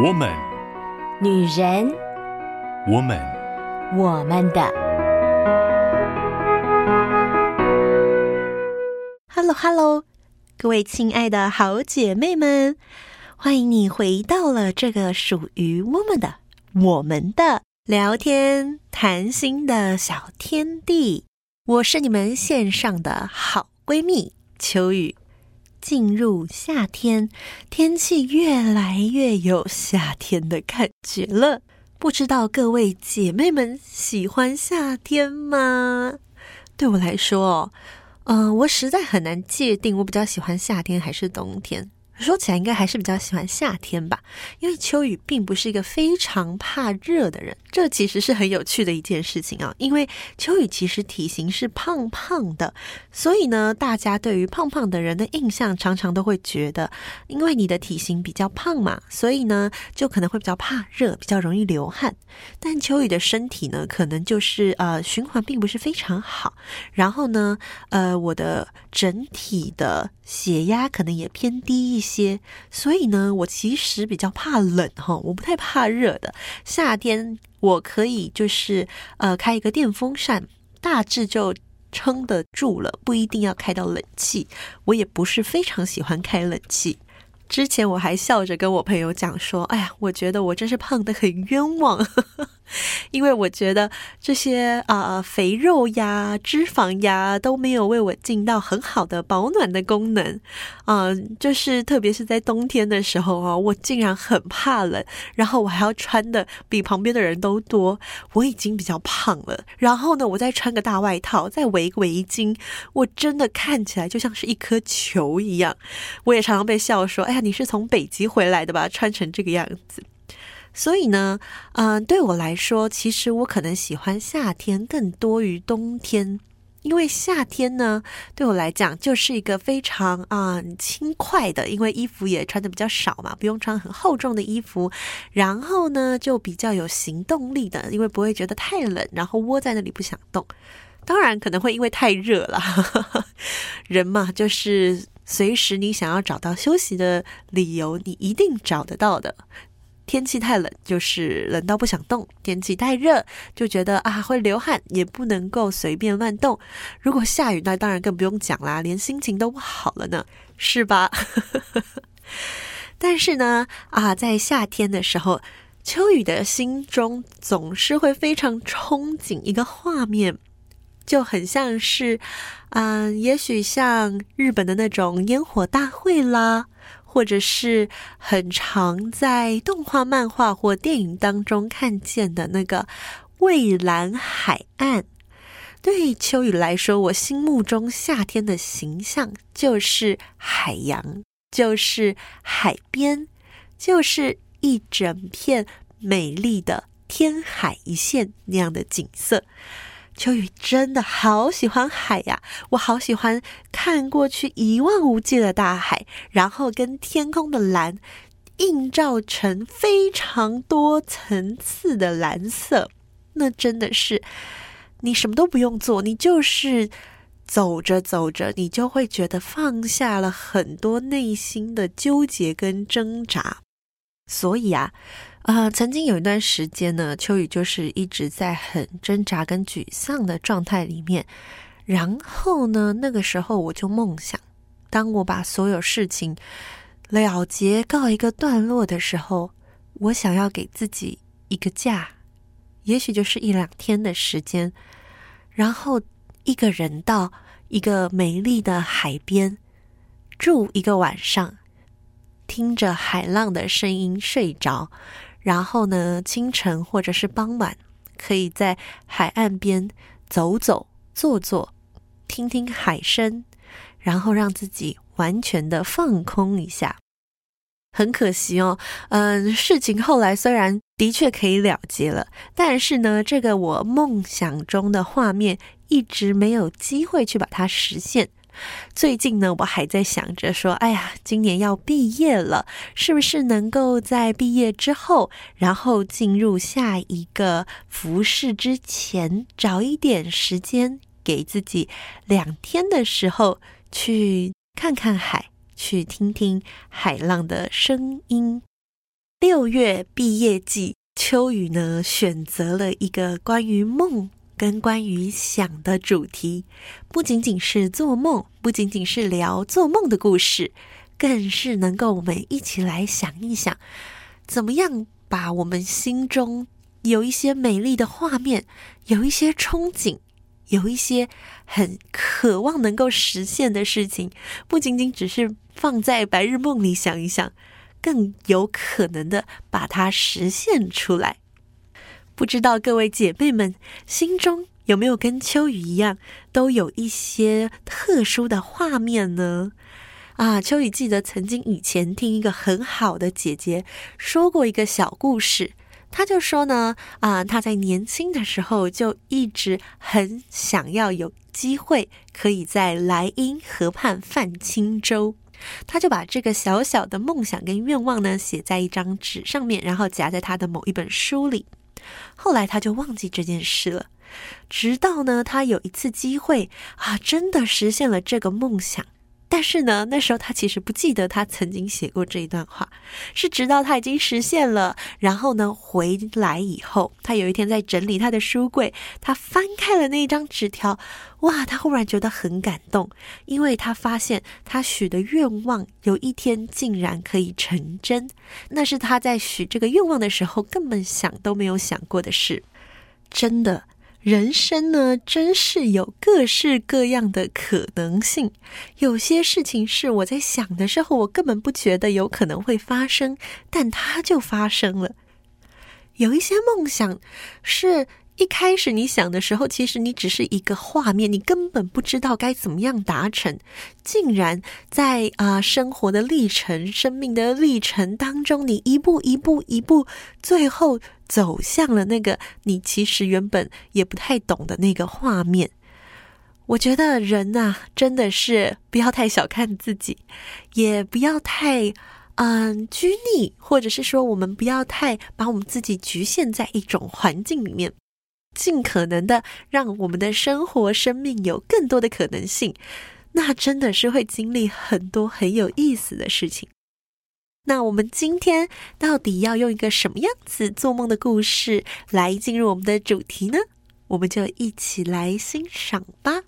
我们，女人，我们，我们的。Hello，Hello，各位亲爱的好姐妹们，欢迎你回到了这个属于我们的、我们的聊天谈心的小天地。我是你们线上的好闺蜜秋雨。进入夏天，天气越来越有夏天的感觉了。不知道各位姐妹们喜欢夏天吗？对我来说，嗯、呃，我实在很难界定我比较喜欢夏天还是冬天。说起来应该还是比较喜欢夏天吧，因为秋雨并不是一个非常怕热的人，这其实是很有趣的一件事情啊。因为秋雨其实体型是胖胖的，所以呢，大家对于胖胖的人的印象常常都会觉得，因为你的体型比较胖嘛，所以呢，就可能会比较怕热，比较容易流汗。但秋雨的身体呢，可能就是呃循环并不是非常好，然后呢，呃，我的整体的血压可能也偏低一些。些，所以呢，我其实比较怕冷哈，我不太怕热的。夏天我可以就是呃开一个电风扇，大致就撑得住了，不一定要开到冷气。我也不是非常喜欢开冷气。之前我还笑着跟我朋友讲说：“哎呀，我觉得我真是胖得很冤枉。” 因为我觉得这些啊、肥肉呀、脂肪呀都没有为我尽到很好的保暖的功能嗯、就是特别是在冬天的时候啊，我竟然很怕冷，然后我还要穿的比旁边的人都多，我已经比较胖了，然后呢，我再穿个大外套，再围个围巾，我真的看起来就像是一颗球一样。我也常常被笑说：“哎呀，你是从北极回来的吧？穿成这个样子。”所以呢，嗯、对我来说，其实我可能喜欢夏天更多于冬天，因为夏天呢，对我来讲就是一个非常啊、轻快的，因为衣服也穿的比较少嘛，不用穿很厚重的衣服，然后呢，就比较有行动力的，因为不会觉得太冷，然后窝在那里不想动。当然可能会因为太热了，人嘛，就是随时你想要找到休息的理由，你一定找得到的。天气太冷，就是冷到不想动；天气太热，就觉得啊会流汗，也不能够随便乱动。如果下雨，那当然更不用讲啦，连心情都不好了呢，是吧？但是呢，啊，在夏天的时候，秋雨的心中总是会非常憧憬一个画面，就很像是，嗯、也许像日本的那种烟火大会啦。或者是很常在动画、漫画或电影当中看见的那个蔚蓝海岸，对秋雨来说，我心目中夏天的形象就是海洋，就是海边，就是一整片美丽的天海一线那样的景色。秋雨真的好喜欢海呀！我好喜欢看过去一望无际的大海，然后跟天空的蓝映照成非常多层次的蓝色。那真的是你什么都不用做，你就是走着走着，你就会觉得放下了很多内心的纠结跟挣扎。所以啊。啊、呃，曾经有一段时间呢，秋雨就是一直在很挣扎跟沮丧的状态里面。然后呢，那个时候我就梦想，当我把所有事情了结告一个段落的时候，我想要给自己一个假，也许就是一两天的时间，然后一个人到一个美丽的海边住一个晚上，听着海浪的声音睡着。然后呢，清晨或者是傍晚，可以在海岸边走走、坐坐，听听海声，然后让自己完全的放空一下。很可惜哦，嗯，事情后来虽然的确可以了结了，但是呢，这个我梦想中的画面一直没有机会去把它实现。最近呢，我还在想着说，哎呀，今年要毕业了，是不是能够在毕业之后，然后进入下一个服饰之前，找一点时间给自己两天的时候，去看看海，去听听海浪的声音。六月毕业季，秋雨呢选择了一个关于梦跟关于想的主题，不仅仅是做梦，不仅仅是聊做梦的故事，更是能够我们一起来想一想，怎么样把我们心中有一些美丽的画面，有一些憧憬。有一些很渴望能够实现的事情，不仅仅只是放在白日梦里想一想，更有可能的把它实现出来。不知道各位姐妹们心中有没有跟秋雨一样，都有一些特殊的画面呢？啊，秋雨记得曾经以前听一个很好的姐姐说过一个小故事。她就说呢，啊，她在年轻的时候就一直很想要有机会可以在莱茵河畔泛轻舟，他就把这个小小的梦想跟愿望呢写在一张纸上面，然后夹在他的某一本书里。后来他就忘记这件事了，直到呢他有一次机会啊，真的实现了这个梦想。但是呢，那时候他其实不记得他曾经写过这一段话，是直到他已经实现了，然后呢回来以后，他有一天在整理他的书柜，他翻开了那一张纸条，哇，他忽然觉得很感动，因为他发现他许的愿望有一天竟然可以成真，那是他在许这个愿望的时候根本想都没有想过的事，真的。人生呢，真是有各式各样的可能性。有些事情是我在想的时候，我根本不觉得有可能会发生，但它就发生了。有一些梦想是。一开始你想的时候，其实你只是一个画面，你根本不知道该怎么样达成。竟然在啊、生活的历程、生命的历程当中，你一步一步一步，最后走向了那个你其实原本也不太懂的那个画面。我觉得人呐、真的是不要太小看自己，也不要太嗯、拘泥，或者是说我们不要太把我们自己局限在一种环境里面。尽可能的让我们的生活、生命有更多的可能性，那真的是会经历很多很有意思的事情。那我们今天到底要用一个什么样子做梦的故事来进入我们的主题呢？我们就一起来欣赏吧。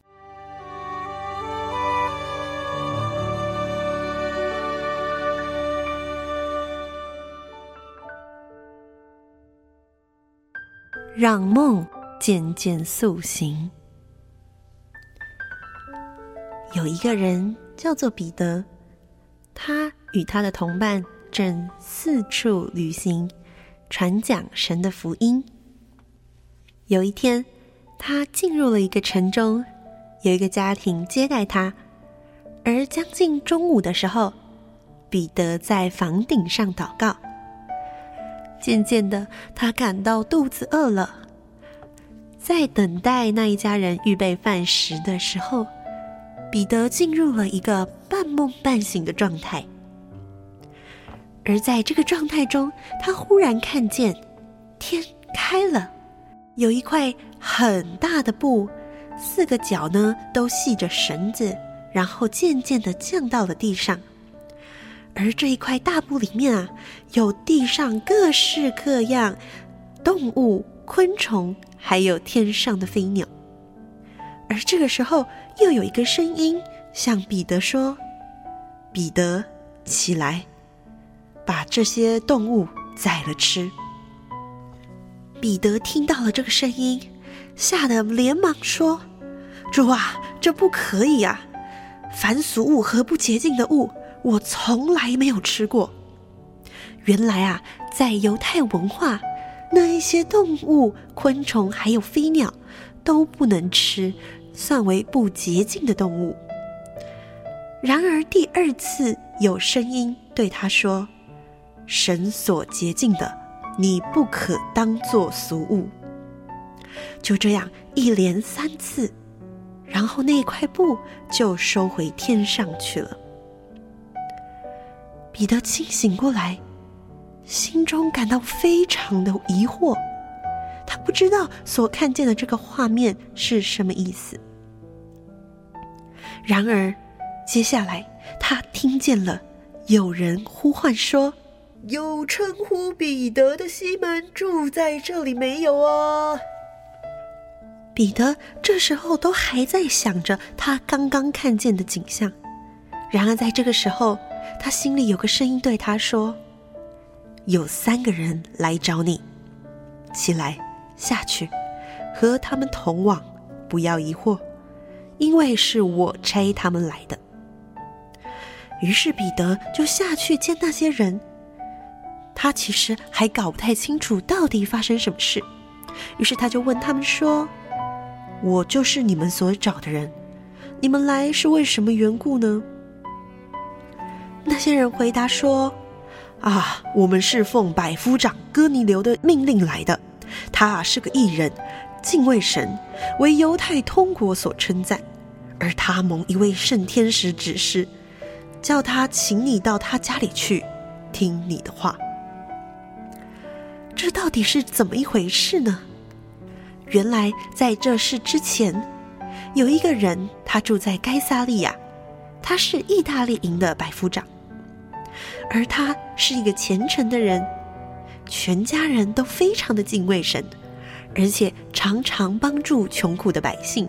让梦。渐渐塑形。有一个人叫做彼得，他与他的同伴正四处旅行，传讲神的福音。有一天，他进入了一个城中，有一个家庭接待他。而将近中午的时候，彼得在房顶上祷告。渐渐的，他感到肚子饿了。在等待那一家人预备饭食的时候，彼得进入了一个半梦半醒的状态。而在这个状态中，他忽然看见天开了，有一块很大的布，四个角呢都系着绳子，然后渐渐地降到了地上。而这一块大布里面啊，有地上各式各样动物、昆虫。还有天上的飞鸟，而这个时候，又有一个声音向彼得说：“彼得，起来，把这些动物宰了吃。”彼得听到了这个声音，吓得连忙说：“主啊，这不可以啊！凡俗物和不洁净的物，我从来没有吃过。”原来啊，在犹太文化。那一些动物、昆虫还有飞鸟都不能吃，算为不洁净的动物。然而第二次有声音对他说：“神所洁净的，你不可当作俗物。”就这样一连三次，然后那块布就收回天上去了。彼得清醒过来。心中感到非常的疑惑，他不知道所看见的这个画面是什么意思。然而，接下来他听见了有人呼唤说：“有称呼彼得的西门住在这里没有啊？”彼得这时候都还在想着他刚刚看见的景象，然而在这个时候，他心里有个声音对他说：“有三个人来找你，起来，下去，和他们同往，不要疑惑，因为是我差他们来的。”于是彼得就下去见那些人。他其实还搞不太清楚到底发生什么事，于是他就问他们说：“我就是你们所找的人，你们来是为什么缘故呢？”那些人回答说：“啊，我们是奉百夫长哥尼流的命令来的。他啊是个异人，敬畏神，为犹太通国所称赞。而他蒙一位圣天使指示，叫他请你到他家里去，听你的话。这到底是怎么一回事呢？原来在这事之前，有一个人，他住在该撒利亚。”他是意大利营的百夫长，而他是一个虔诚的人，全家人都非常的敬畏神，而且常常帮助穷苦的百姓。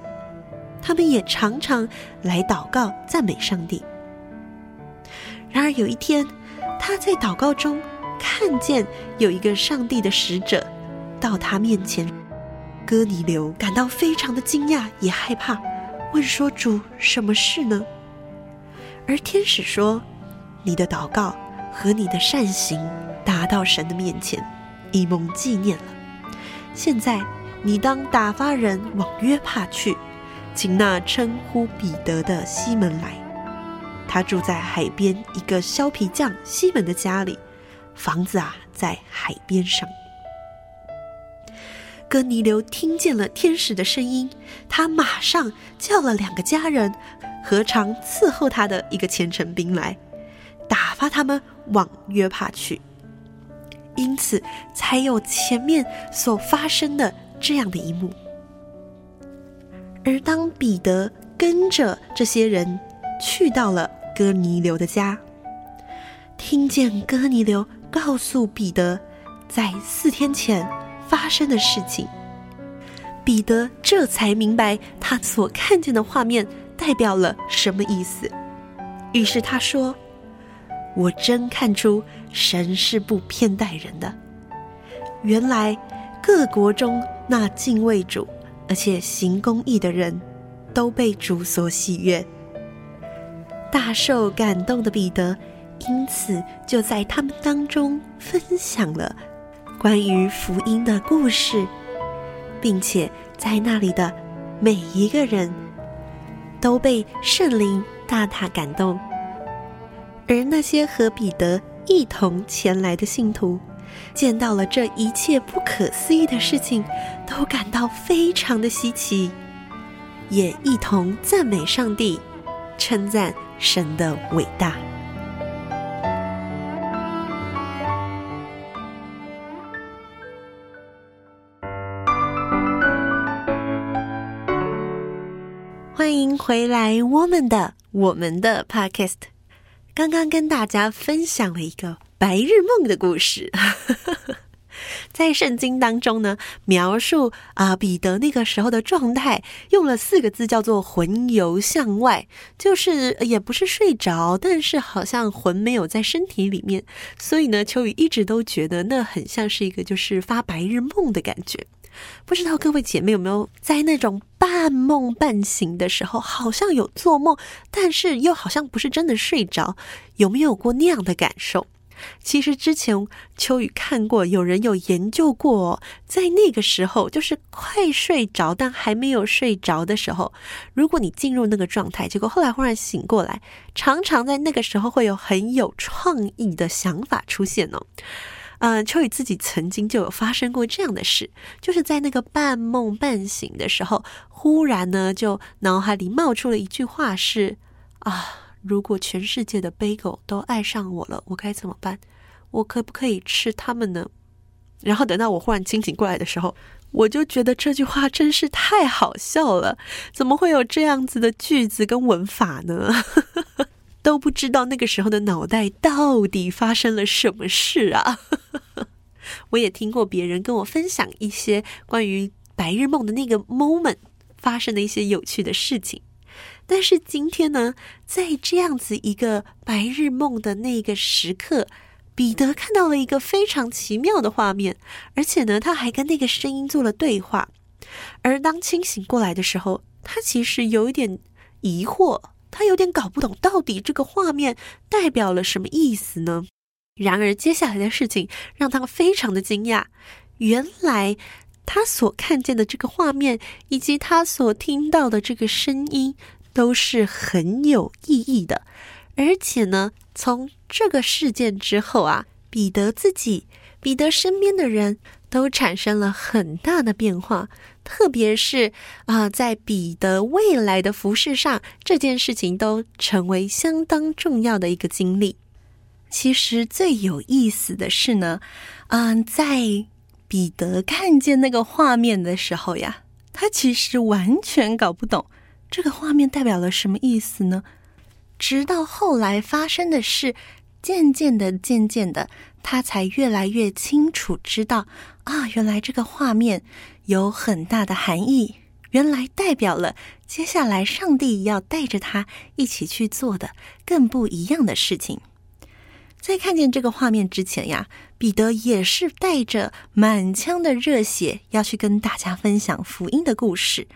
他们也常常来祷告赞美上帝。然而有一天，他在祷告中看见有一个上帝的使者到他面前，哥尼流感到非常的惊讶也害怕，问说：“主，什么事呢？”而天使说：“你的祷告和你的善行达到神的面前，以蒙纪念了。现在你当打发人往约帕去，请那称呼彼得的西门来。他住在海边一个削皮匠西门的家里，房子啊在海边上。”哥尼流听见了天使的声音，他马上叫了两个家人。何尝伺候他的一个虔诚兵来，打发他们往约帕去，因此才有前面所发生的这样的一幕。而当彼得跟着这些人去到了哥尼流的家，听见哥尼流告诉彼得在四天前发生的事情，彼得这才明白他所看见的画面。代表了什么意思？于是他说：“我真看出神是不偏待人的。原来各国中那敬畏主而且行公义的人，都被主所喜悦。大受感动的彼得，因此就在他们当中分享了关于福音的故事，并且在那里的每一个人。”都被圣灵大大感动，而那些和彼得一同前来的信徒，见到了这一切不可思议的事情，都感到非常的稀奇，也一同赞美上帝，称赞神的伟大。欢迎回来，我们的我们的 Podcast。刚刚跟大家分享了一个白日梦的故事，在圣经当中呢，描述啊彼得那个时候的状态，用了四个字叫做“魂游向外”，就是也不是睡着，但是好像魂没有在身体里面，所以呢，秋雨一直都觉得那很像是一个就是发白日梦的感觉。不知道各位姐妹有没有在那种半梦半醒的时候，好像有做梦，但是又好像不是真的睡着，有没有过那样的感受？其实之前秋雨看过，有人有研究过，在那个时候，就是快睡着但还没有睡着的时候，如果你进入那个状态，结果后来忽然醒过来，常常在那个时候会有很有创意的想法出现哦。嗯、秋雨自己曾经就有发生过这样的事，就是在那个半梦半醒的时候，忽然呢，就脑海里冒出了一句话是：啊，如果全世界的贝果都爱上我了，我该怎么办？我可不可以吃它们呢？然后等到我忽然清醒过来的时候，我就觉得这句话真是太好笑了，怎么会有这样子的句子跟文法呢？都不知道那个时候的脑袋到底发生了什么事啊！我也听过别人跟我分享一些关于白日梦的那个 moment 发生的一些有趣的事情。但是今天呢，在这样子一个白日梦的那个时刻，彼得看到了一个非常奇妙的画面，而且呢，他还跟那个声音做了对话。而当清醒过来的时候，他其实有一点疑惑，他有点搞不懂到底这个画面代表了什么意思呢？然而接下来的事情让他非常的惊讶，原来他所看见的这个画面以及他所听到的这个声音都是很有意义的，而且呢，从这个事件之后啊，彼得自己、彼得身边的人都产生了很大的变化。特别是啊，在彼得未来的服饰上，这件事情都成为相当重要的一个经历。其实最有意思的是呢，嗯，在彼得看见那个画面的时候呀，他其实完全搞不懂这个画面代表了什么意思呢。直到后来发生的事，渐渐的、渐渐的，他才越来越清楚知道啊，原来这个画面。有很大的含义，原来代表了接下来上帝要带着他一起去做的更不一样的事情。在看见这个画面之前呀，彼得也是带着满腔的热血要去跟大家分享福音的故事。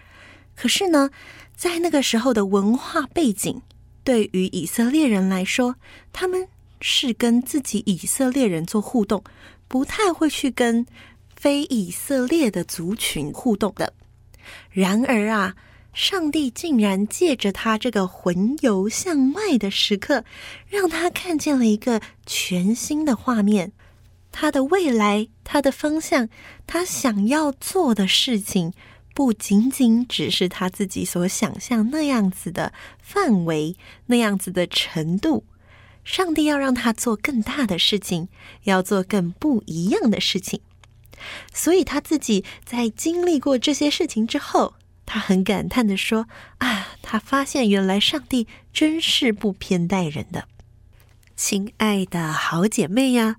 可是呢，在那个时候的文化背景，对于以色列人来说，他们是跟自己以色列人做互动，不太会去跟。非以色列的族群互动的，然而啊，上帝竟然借着他这个魂游向外的时刻，让他看见了一个全新的画面。他的未来，他的方向，他想要做的事情，不仅仅只是他自己所想象那样子的范围，那样子的程度。上帝要让他做更大的事情，要做更不一样的事情。所以他自己在经历过这些事情之后，他很感叹地说：“啊，他发现原来上帝真是不偏待人的。”亲爱的好姐妹呀，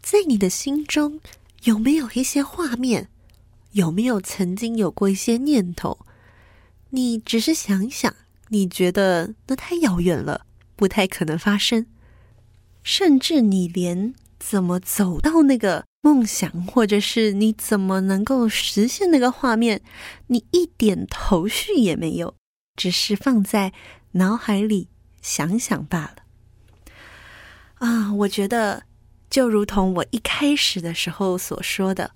在你的心中有没有一些画面？有没有曾经有过一些念头？你只是想想，你觉得那太遥远了，不太可能发生，甚至你连怎么走到那个。梦想，或者是你怎么能够实现那个画面？你一点头绪也没有，只是放在脑海里想想罢了。啊，我觉得就如同我一开始的时候所说的，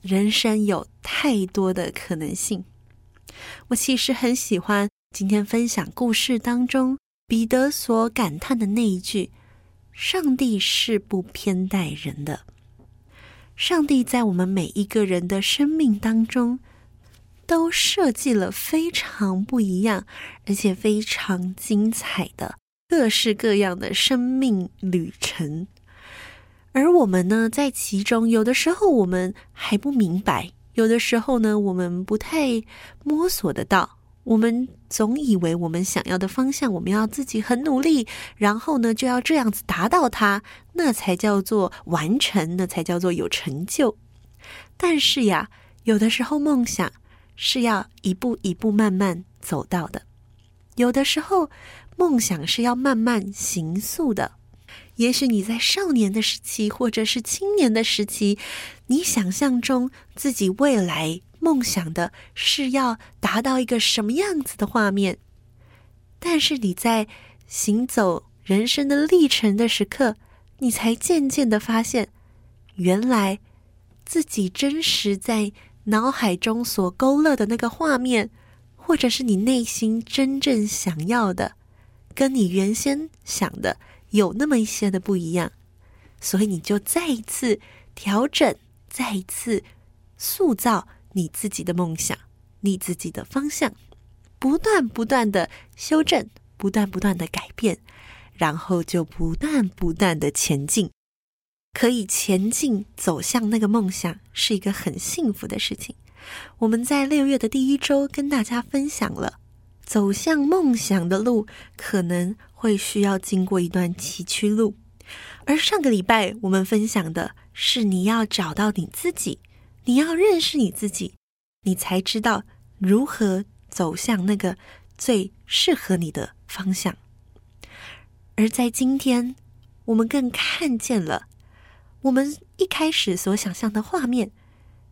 人生有太多的可能性。我其实很喜欢今天分享故事当中彼得所感叹的那一句：“上帝是不偏待人的。”上帝在我们每一个人的生命当中，都设计了非常不一样，而且非常精彩的各式各样的生命旅程。而我们呢，在其中，有的时候我们还不明白，有的时候呢，我们不太摸索得到。我们总以为我们想要的方向，我们要自己很努力，然后呢，就要这样子达到它，那才叫做完成，那才叫做有成就。但是呀，有的时候梦想是要一步一步慢慢走到的，有的时候梦想是要慢慢形塑的。也许你在少年的时期，或者是青年的时期，你想象中自己未来。梦想的是要达到一个什么样子的画面，但是你在行走人生的历程的时刻，你才渐渐的发现，原来自己真实在脑海中所勾勒的那个画面，或者是你内心真正想要的，跟你原先想的有那么一些的不一样，所以你就再一次调整，再一次塑造。你自己的梦想，你自己的方向，不断不断的修正，不断不断的改变，然后就不断不断的前进。可以前进走向那个梦想，是一个很幸福的事情。我们在六月的第一周跟大家分享了，走向梦想的路可能会需要经过一段崎岖路。而上个礼拜我们分享的是，你要找到你自己，你要认识你自己，你才知道如何走向那个最适合你的方向。而在今天，我们更看见了我们一开始所想象的画面，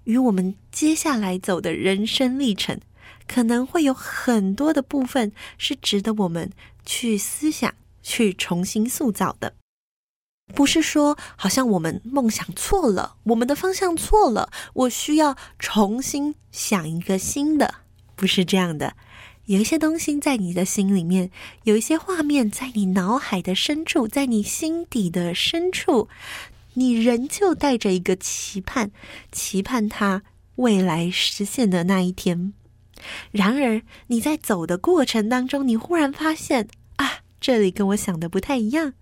与我们接下来走的人生历程，可能会有很多的部分是值得我们去思想、去重新塑造的。不是说好像我们梦想错了，我们的方向错了，我需要重新想一个新的，不是这样的。有一些东西在你的心里面，有一些画面在你脑海的深处，在你心底的深处，你仍旧带着一个期盼，期盼它未来实现的那一天。然而你在走的过程当中，你忽然发现，这里跟我想的不太一样。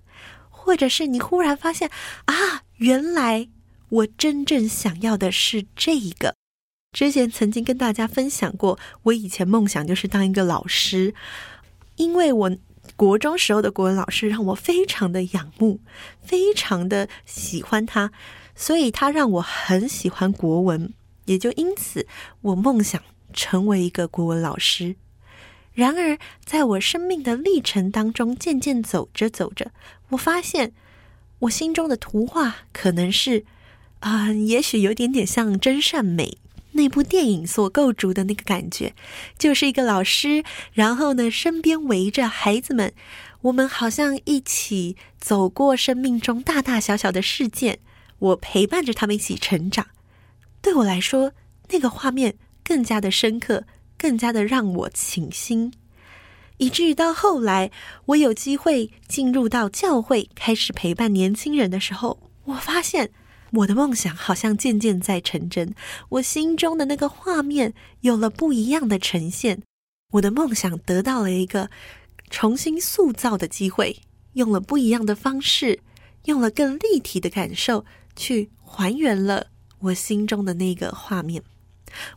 或者是你忽然发现啊，原来我真正想要的是这个。之前曾经跟大家分享过，我以前梦想就是当一个老师，因为我国中时候的国文老师让我非常的仰慕，非常的喜欢他，所以他让我很喜欢国文，也就因此我梦想成为一个国文老师。然而，在我生命的历程当中，渐渐走着走着，我发现我心中的图画可能是，啊、也许有点点像《真善美》那部电影所构筑的那个感觉，就是一个老师，然后呢，身边围着孩子们，我们好像一起走过生命中大大小小的事件，我陪伴着他们一起成长。对我来说，那个画面更加的深刻。更加的让我倾心，以至于到后来，我有机会进入到教会，开始陪伴年轻人的时候，我发现我的梦想好像渐渐在成真，我心中的那个画面有了不一样的呈现，我的梦想得到了一个重新塑造的机会，用了不一样的方式，用了更立体的感受去还原了我心中的那个画面。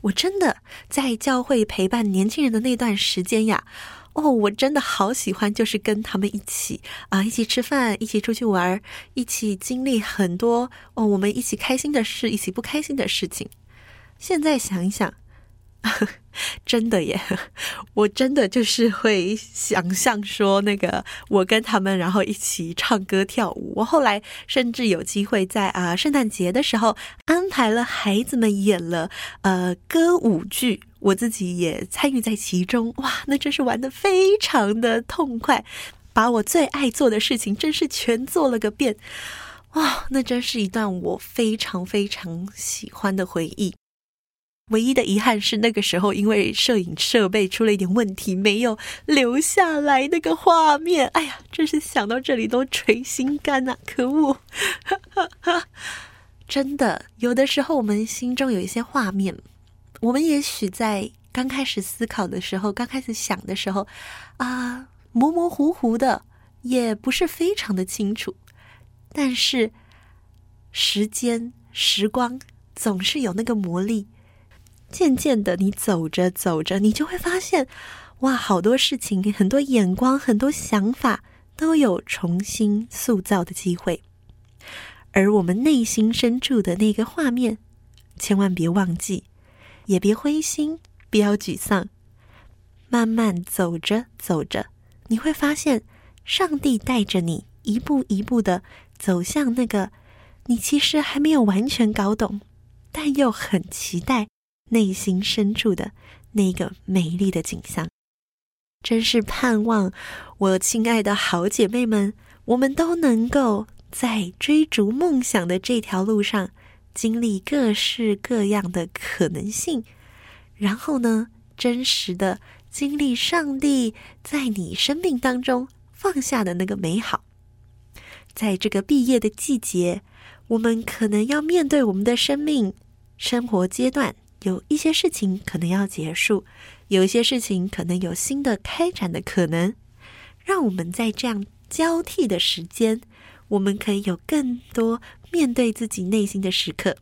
我真的在教会陪伴年轻人的那段时间呀，哦，我真的好喜欢，就是跟他们一起啊，一起吃饭，一起出去玩，一起经历很多哦，我们一起开心的事，一起不开心的事情。现在想一想。真的耶！我真的就是会想象说，那个我跟他们，然后一起唱歌跳舞。我后来甚至有机会在啊圣诞节的时候安排了孩子们演了呃歌舞剧，我自己也参与在其中。哇，那真是玩的非常的痛快，把我最爱做的事情真是全做了个遍。哇，那真是一段我非常非常喜欢的回忆。唯一的遗憾是，那个时候因为摄影设备出了一点问题，没有留下来那个画面。哎呀，真是想到这里都捶心肝呐！可恶！真的，有的时候我们心中有一些画面，我们也许在刚开始思考的时候，刚开始想的时候，啊，模模糊糊的，也不是非常的清楚。但是时间、时光总是有那个魔力。渐渐的，你走着走着，你就会发现，哇，好多事情，很多眼光，很多想法，都有重新塑造的机会。而我们内心深处的那个画面，千万别忘记，也别灰心，不要沮丧。慢慢走着走着，你会发现，上帝带着你一步一步的走向那个你其实还没有完全搞懂，但又很期待。内心深处的那个美丽的景象，真是盼望我亲爱的好姐妹们，我们都能够在追逐梦想的这条路上，经历各式各样的可能性，然后呢，真实的经历上帝在你生命当中放下的那个美好。在这个毕业的季节，我们可能要面对我们的生命生活阶段。有一些事情可能要结束，有一些事情可能有新的开展的可能。让我们在这样交替的时间，我们可以有更多面对自己内心的时刻。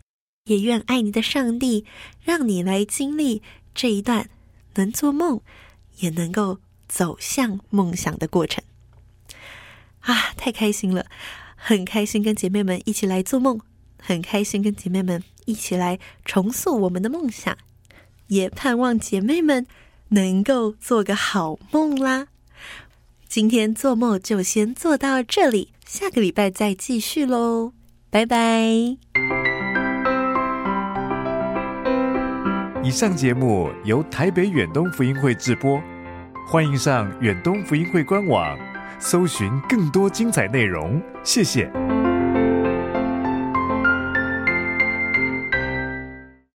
也愿爱你的上帝，让你来经历这一段能做梦，也能够走向梦想的过程。啊，太开心了，很开心跟姐妹们一起来做梦，很开心跟姐妹们一起来重塑我们的梦想，也盼望姐妹们能够做个好梦啦。今天做梦就先做到这里，下个礼拜再继续喽，拜拜。以上节目由台北远东福音会制播，欢迎上远东福音会官网，搜寻更多精彩内容。谢谢。